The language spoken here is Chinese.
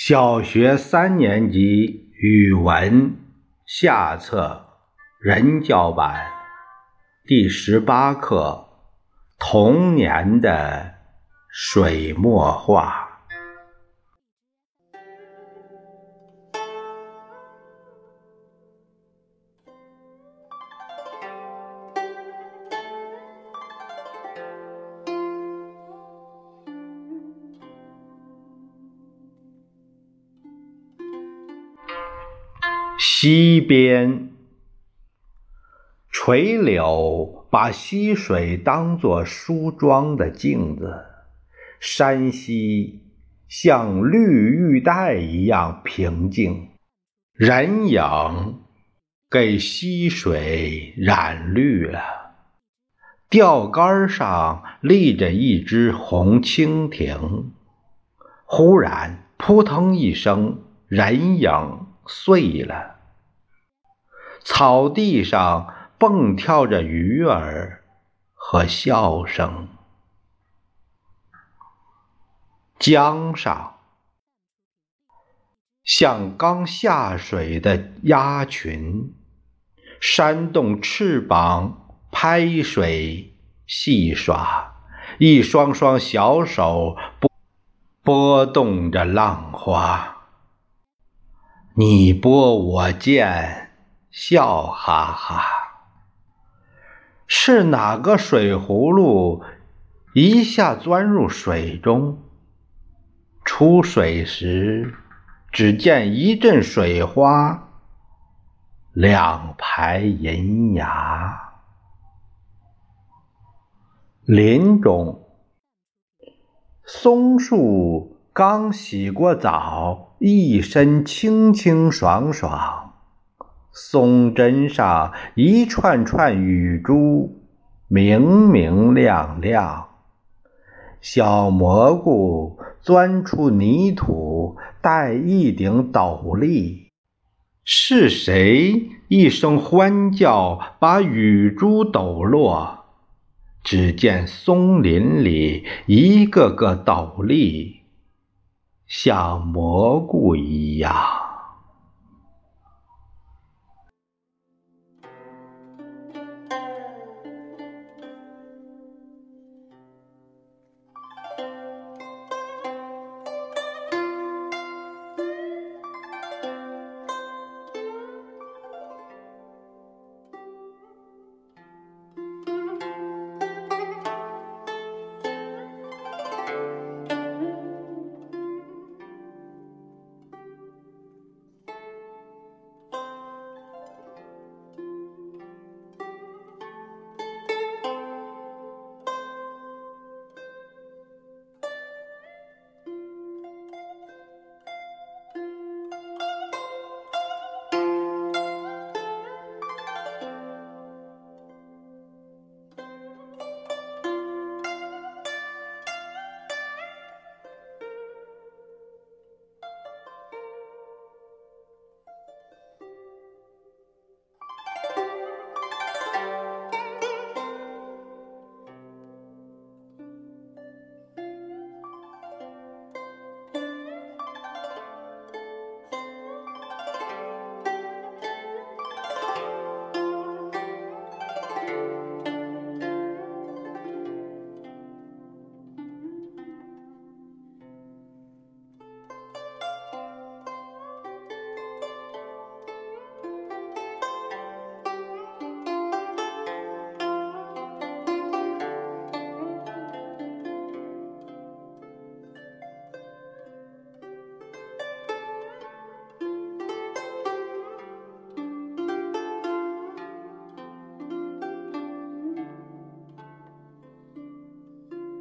小学三年级语文下册人教版第十八课《童年的水墨画》。溪边，垂柳把溪水当作梳妆的镜子，山溪像绿玉带一样平静，人影给溪水染绿了。钓竿上立着一只红蜻蜓，忽然扑腾一声，人影。碎了，草地上蹦跳着鱼儿和笑声。江上，像刚下水的鸭群，扇动翅膀拍水戏耍，一双双小手拨拨动着浪花。你拨我剑，笑哈哈。是哪个水葫芦一下钻入水中？出水时，只见一阵水花，两排银牙。林中，松树。刚洗过澡，一身清清爽爽。松针上一串串雨珠，明明亮亮。小蘑菇钻出泥土，戴一顶斗笠。是谁一声欢叫，把雨珠抖落？只见松林里一个个斗笠。像蘑菇一样。